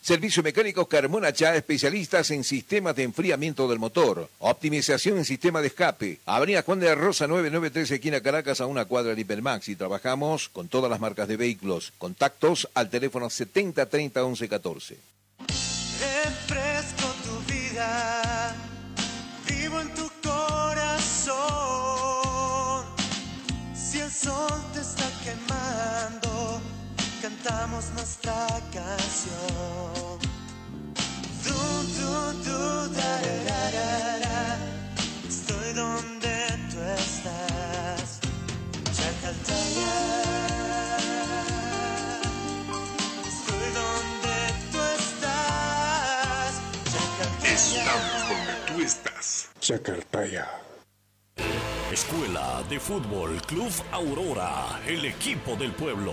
Servicio mecánico Carmona Chá, especialistas en sistemas de enfriamiento del motor, optimización en sistema de escape. Avenida Juan de Rosa 993, esquina Caracas, a una cuadra de Hipermax. Y trabajamos con todas las marcas de vehículos. Contactos al teléfono 7030 1114. Refresco tu vida, cantamos nuestra canción. Du, du, du, da, da, da, da, da. Estoy donde tú estás. Chacaltaya. Estoy donde tú estás. Chacaltaya. Estamos donde tú estás. Chacartaya. Escuela de Fútbol Club Aurora, el equipo del pueblo.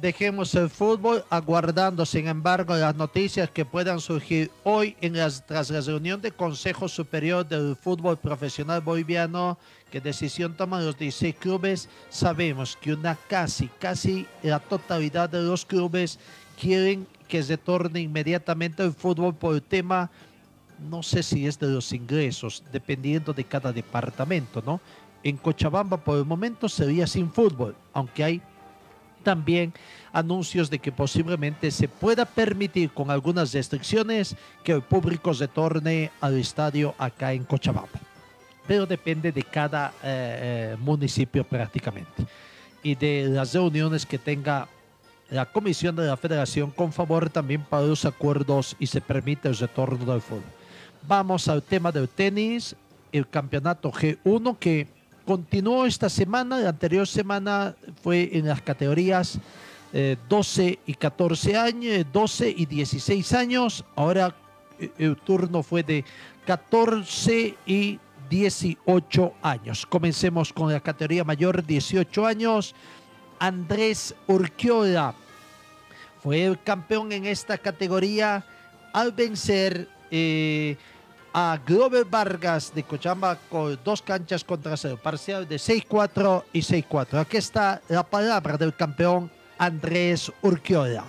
Dejemos el fútbol aguardando, sin embargo, las noticias que puedan surgir hoy en las, tras la reunión del Consejo Superior del Fútbol Profesional Boliviano, que decisión toman los 16 clubes. Sabemos que una casi, casi la totalidad de los clubes quieren que se torne inmediatamente el fútbol por el tema, no sé si es de los ingresos, dependiendo de cada departamento, ¿no? En Cochabamba por el momento sería sin fútbol, aunque hay también anuncios de que posiblemente se pueda permitir con algunas restricciones que el público se torne al estadio acá en Cochabamba. Pero depende de cada eh, eh, municipio prácticamente. y de las reuniones que tenga la comisión de la federación con favor también para los acuerdos y se permite el retorno del fútbol. Vamos al tema del tenis, el campeonato G1 que continuó esta semana, la anterior semana fue en las categorías eh, 12 y 14 años, 12 y 16 años, ahora eh, el turno fue de 14 y 18 años. Comencemos con la categoría mayor, 18 años. Andrés Urquiola fue el campeón en esta categoría al vencer eh, a Glover Vargas de Cochabamba con dos canchas contra cero, parcial de 6-4 y 6-4. Aquí está la palabra del campeón Andrés Urquiola.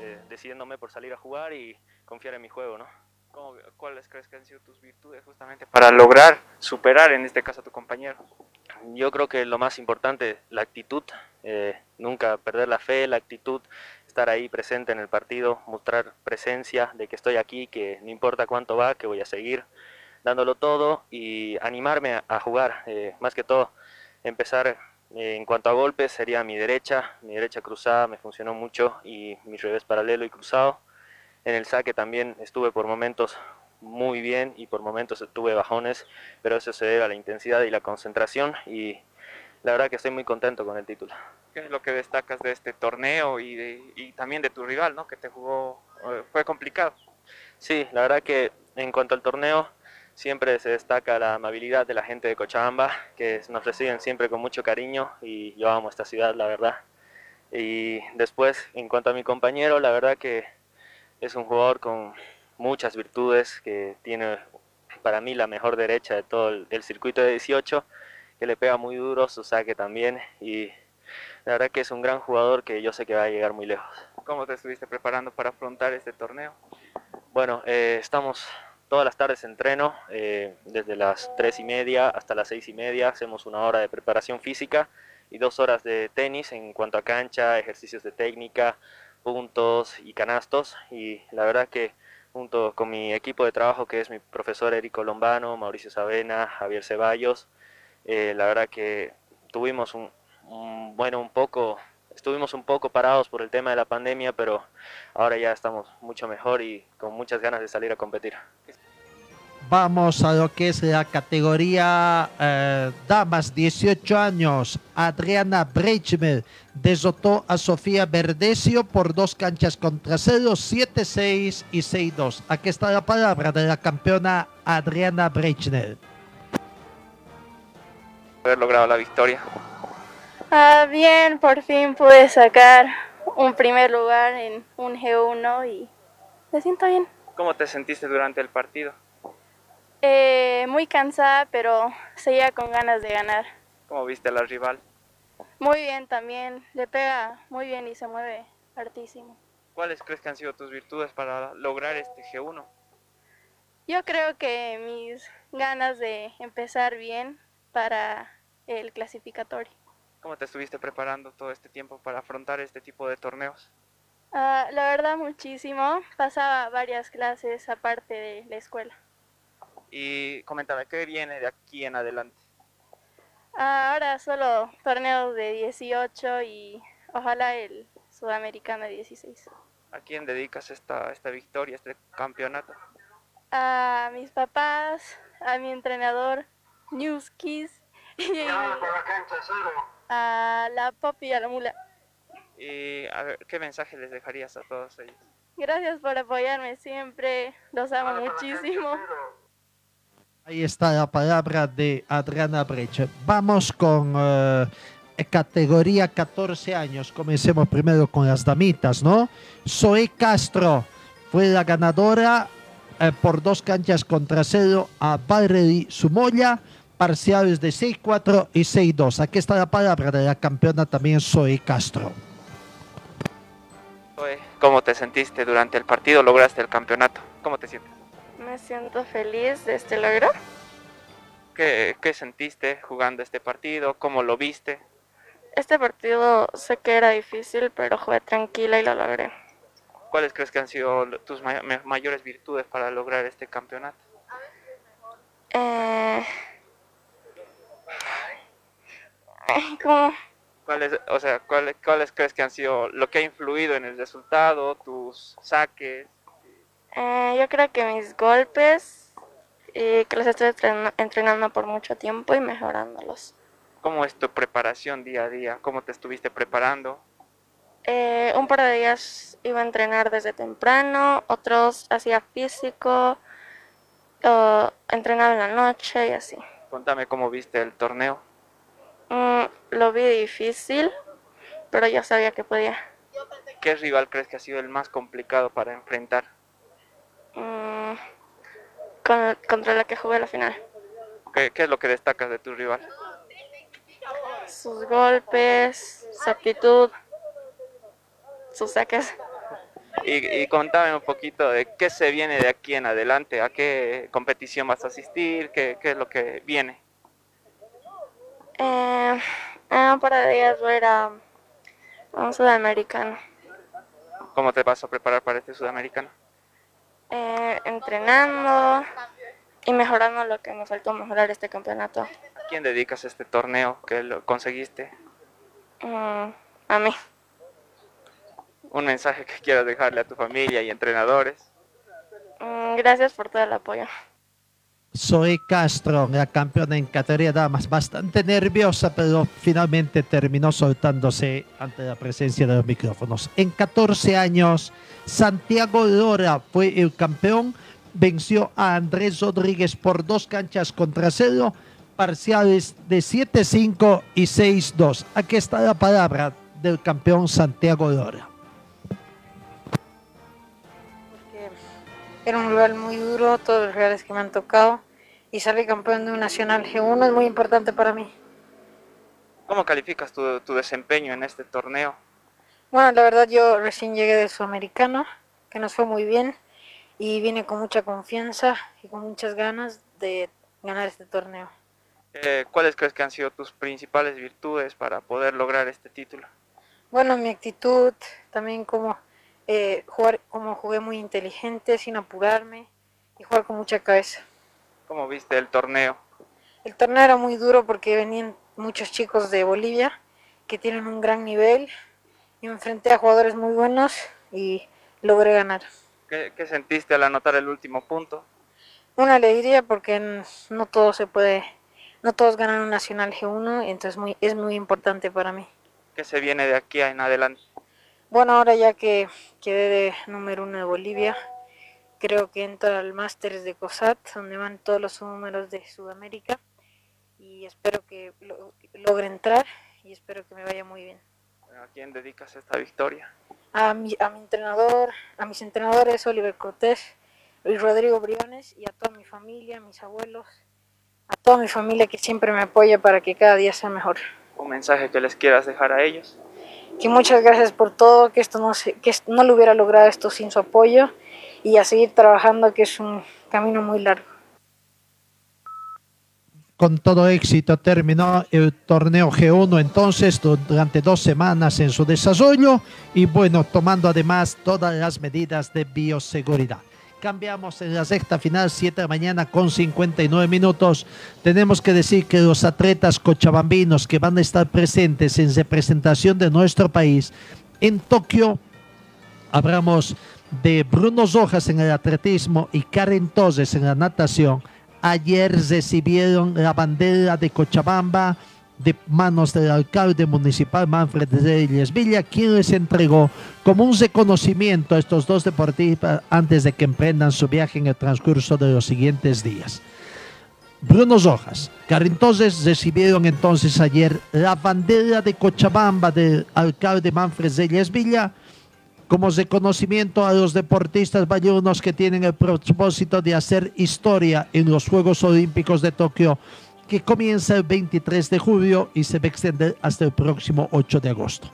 eh, decidiéndome por salir a jugar y confiar en mi juego, ¿no? ¿Cómo- ¿Cuáles crees que han sido tus virtudes justamente para lograr superar en este caso a tu compañero? Yo creo que lo más importante, la actitud, eh, nunca perder la fe, la actitud, estar ahí presente en el partido, mostrar presencia de que estoy aquí, que no importa cuánto va, que voy a seguir dándolo todo y animarme a, a jugar. eh, más que todo, empezar eh, en cuanto a golpes sería mi derecha, mi derecha cruzada me funcionó mucho y mi revés paralelo y cruzado. En el saque también estuve por momentos muy bien y por momentos tuve bajones, pero eso se debe a la intensidad y la concentración y la verdad que estoy muy contento con el título. ¿Qué es lo que destacas de este torneo y, de- y también de tu rival, ¿no? Que te jugó, eh, fue complicado. Sí, la verdad que en cuanto al torneo siempre se destaca la amabilidad de la gente de Cochabamba, que nos reciben siempre con mucho cariño y yo amo esta ciudad, la verdad. Y después, en cuanto a mi compañero, la verdad que es un jugador con muchas virtudes, que tiene para mí la mejor derecha de todo el, el circuito de 18, que le pega muy duro, su saque también y la verdad que es un gran jugador que yo sé que va a llegar muy lejos. ¿Cómo te estuviste preparando para afrontar este torneo? Bueno, eh, estamos todas las tardes en entreno, eh, desde las 3 y media hasta las 6 y media, hacemos una hora de preparación física y dos horas de tenis en cuanto a cancha, ejercicios de técnica, puntos y canastos. Y la verdad que junto con mi equipo de trabajo, que es mi profesor Erico Lombano, Mauricio Savena, Javier Ceballos, eh, la verdad que tuvimos un, un- bueno, un poco, estuvimos un poco parados por el tema de la pandemia, pero ahora ya estamos mucho mejor y con muchas ganas de salir a competir. Vamos a lo que es la categoría eh, damas, 18 años. Adriana Breichmer desotó a Sofía Verdesio por dos canchas contra cero, 7-6 y 6-2. Aquí está la palabra de la campeona Adriana Breichner. Haber logrado la victoria. Ah, bien, por fin pude sacar un primer lugar en un G1 y me siento bien. ¿Cómo te sentiste durante el partido? Eh, muy cansada, pero seguía con ganas de ganar. ¿Cómo viste a la rival? Muy bien también, le pega muy bien y se mueve hartísimo. ¿Cuáles crees que han sido tus virtudes para lograr este G1? Yo creo que mis ganas de empezar bien para el clasificatorio. ¿Cómo te estuviste preparando todo este tiempo para afrontar este tipo de torneos? Ah, la verdad muchísimo, pasaba varias clases aparte de la escuela. Y coméntame, ¿qué viene de aquí en adelante? Ah, ahora solo torneos de 18 y ojalá el sudamericano de 16. ¿A quién dedicas esta, esta victoria, este campeonato? A mis papás, a mi entrenador Newskis (laughs) y a la Popi y a la Mula. Y a ver, ¿qué mensaje les dejarías a todos ellos? Gracias por apoyarme siempre, los amo muchísimo. Ahí está la palabra de Adriana Breichner. Vamos con eh, categoría 14 años. Comencemos primero con las damitas, ¿no? Zoe Castro fue la ganadora eh, por dos canchas contra cero a Valerie Sumoya, parciales de 6-4 y 6-2. Aquí está la palabra de la campeona también Zoe Castro. ¿Cómo te sentiste durante el partido? ¿Lograste el campeonato? ¿Cómo te sientes? Me siento feliz de este logro. ¿Qué, qué sentiste jugando este partido? ¿Cómo lo viste? Este partido sé que era difícil, pero jugué tranquila y lo logré. ¿Cuáles crees que han sido tus may- mayores virtudes para lograr este campeonato? Eh, ¿Cómo? ¿Cuáles, o sea, cuáles, cuáles crees que han sido lo que ha influido en el resultado, tus saques? Eh, yo creo que mis golpes, y que los estoy entren- entrenando por mucho tiempo y mejorándolos. ¿Cómo es tu preparación día a día? ¿Cómo te estuviste preparando? Eh, un par de días iba a entrenar desde temprano, otros hacía físico, entrenaba en la noche y así. Contame cómo viste el torneo. Mm, lo vi difícil, pero ya sabía que podía. ¿Qué rival crees que ha sido el más complicado para enfrentar? Mm, con- contra la que jugué la final. ¿Qué, qué es lo que destacas de tu rival? Sus golpes, su actitud, sus saques. Y, y contame un poquito de qué se viene de aquí en adelante, a qué competición vas a asistir, qué, qué es lo que viene. Eh, en un par de días voy a ir a un sudamericano. ¿Cómo te vas a preparar para este sudamericano? Eh, entrenando y mejorando lo que me faltó mejorar este campeonato. ¿A quién dedicas este torneo que lo conseguiste? Mm, a mí. Un mensaje que quieras dejarle a tu familia y entrenadores. Mm, gracias por todo el apoyo. Zoe Castro, la campeona en categoría damas, bastante nerviosa, pero finalmente terminó soltándose ante la presencia de los micrófonos. En 14 años, Santiago Lora fue el campeón, venció a Andrés Rodríguez por dos canchas contra cero, parciales de 7-5 y 6-2. Aquí está la palabra del campeón Santiago Lora. Era un rival muy duro, todos los rivales que me han tocado. Y salir campeón de un Nacional G1 es muy importante para mí. ¿Cómo calificas tu, tu desempeño en este torneo? Bueno, la verdad yo recién llegué del Sudamericano, que nos fue muy bien. Y vine con mucha confianza y con muchas ganas de ganar este torneo. Eh, ¿Cuáles crees que han sido tus principales virtudes para poder lograr este título? Bueno, mi actitud, también como eh, jugar, como jugué muy inteligente, sin apurarme y jugar con mucha cabeza. ¿Cómo viste el torneo? El torneo era muy duro porque venían muchos chicos de Bolivia que tienen un gran nivel. Y me enfrenté a jugadores muy buenos y logré ganar. ¿Qué, qué sentiste al anotar el último punto? Una alegría porque no todo se puede, no todos ganan un Nacional G1, y entonces muy, es muy importante para mí. ¿Qué se viene de aquí en adelante? Bueno, ahora ya que quedé de número uno de Bolivia, creo que entro al Masters de COSAT, donde van todos los números de Sudamérica. Y espero que lo- logre entrar y espero que me vaya muy bien. ¿A quién dedicas esta victoria? A mi, a mi entrenador, a mis entrenadores, Oliver Cortés, Luis Rodrigo Briones y a toda mi familia, a mis abuelos, a toda mi familia que siempre me apoya para que cada día sea mejor. ¿Un mensaje que les quieras dejar a ellos? Que muchas gracias por todo, que esto no se, que no lo hubiera logrado esto sin su apoyo y a seguir trabajando que es un camino muy largo. con todo éxito terminó el torneo G1 entonces durante dos semanas en su desarrollo y bueno, tomando además todas las medidas de bioseguridad. Cambiamos en la sexta final, 7 de la mañana con 59 minutos. Tenemos que decir que los atletas cochabambinos que van a estar presentes en representación de nuestro país en Tokio, hablamos de Bruno Rojas en el atletismo y Karen Torres en la natación. Ayer recibieron la bandera de Cochabamba de manos del alcalde municipal Manfred Reyes Villa, quien les entregó como un reconocimiento a estos dos deportistas antes de que emprendan su viaje en el transcurso de los siguientes días. Bruno Rojas, Karen Torres recibieron entonces ayer la bandera de Cochabamba del alcalde Manfred Reyes Villa, como reconocimiento a los deportistas bayunos que tienen el propósito de hacer historia en los Juegos Olímpicos de Tokio, que comienza el 23 de julio y se va a extender hasta el próximo 8 de agosto.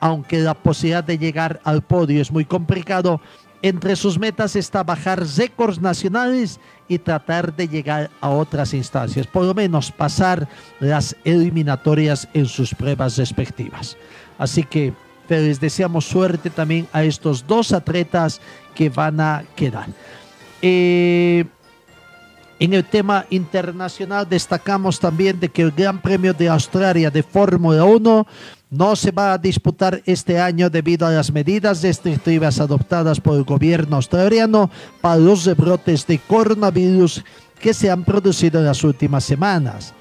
Aunque la posibilidad de llegar al podio es muy complicado, entre sus metas está bajar récords nacionales y tratar de llegar a otras instancias, por lo menos pasar las eliminatorias en sus pruebas respectivas. Así que les deseamos suerte también a estos dos atletas que van a quedar. Eh, En el tema internacional destacamos también de que el Gran Premio de Australia de Fórmula 1 no se va a disputar este año debido a las medidas restrictivas adoptadas por el gobierno australiano para los rebrotes de coronavirus que se han producido en las últimas semanas.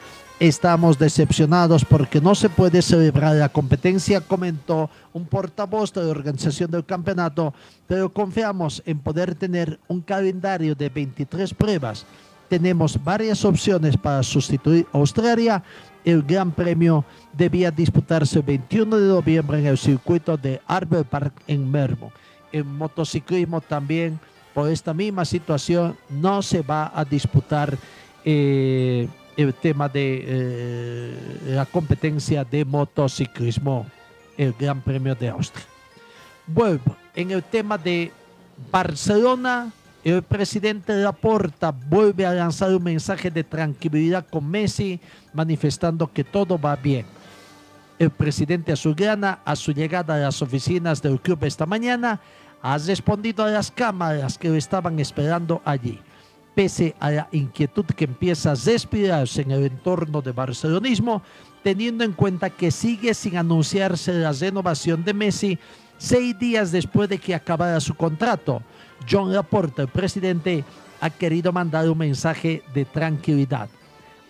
Estamos decepcionados porque no se puede celebrar la competencia, comentó un portavoz de organización del campeonato, pero confiamos en poder tener un calendario de 23 pruebas tenemos varias opciones para sustituir a Australia. El Gran Premio debía disputarse el 21 de noviembre en el circuito de Arbor Park en Mermo. En motociclismo también, por esta misma situación, no se va a disputar eh, el tema de eh, la competencia de motociclismo, el Gran Premio de Austria. Vuelvo, en el tema de Barcelona, el presidente Laporta vuelve a lanzar un mensaje de tranquilidad con Messi, manifestando que todo va bien. El presidente azulgrana, a su llegada a las oficinas del club esta mañana, ha respondido a las cámaras que lo estaban esperando allí. Pese a la inquietud que empieza a respirarse en el entorno de barcelonismo, teniendo en cuenta que sigue sin anunciarse la renovación de Messi seis días después de que acabara su contrato John Laporta, el presidente, ha querido mandar un mensaje de tranquilidad.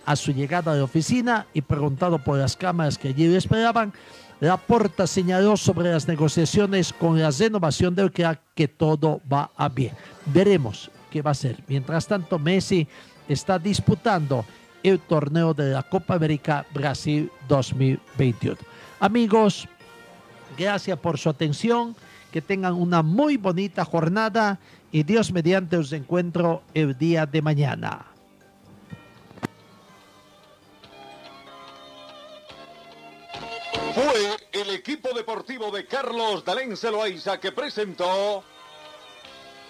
A su llegada a la oficina y preguntado por las cámaras que allí le esperaban, Laporta señaló sobre las negociaciones con la renovación del crack que todo va a bien. Veremos qué va a ser. Mientras tanto, Messi está disputando el torneo de la Copa América Brasil 2021. Amigos, gracias por su atención que tengan una muy bonita jornada y Dios mediante os encuentro el día de mañana. Fue el equipo deportivo de Carlos Dalén Celoaiza que presentó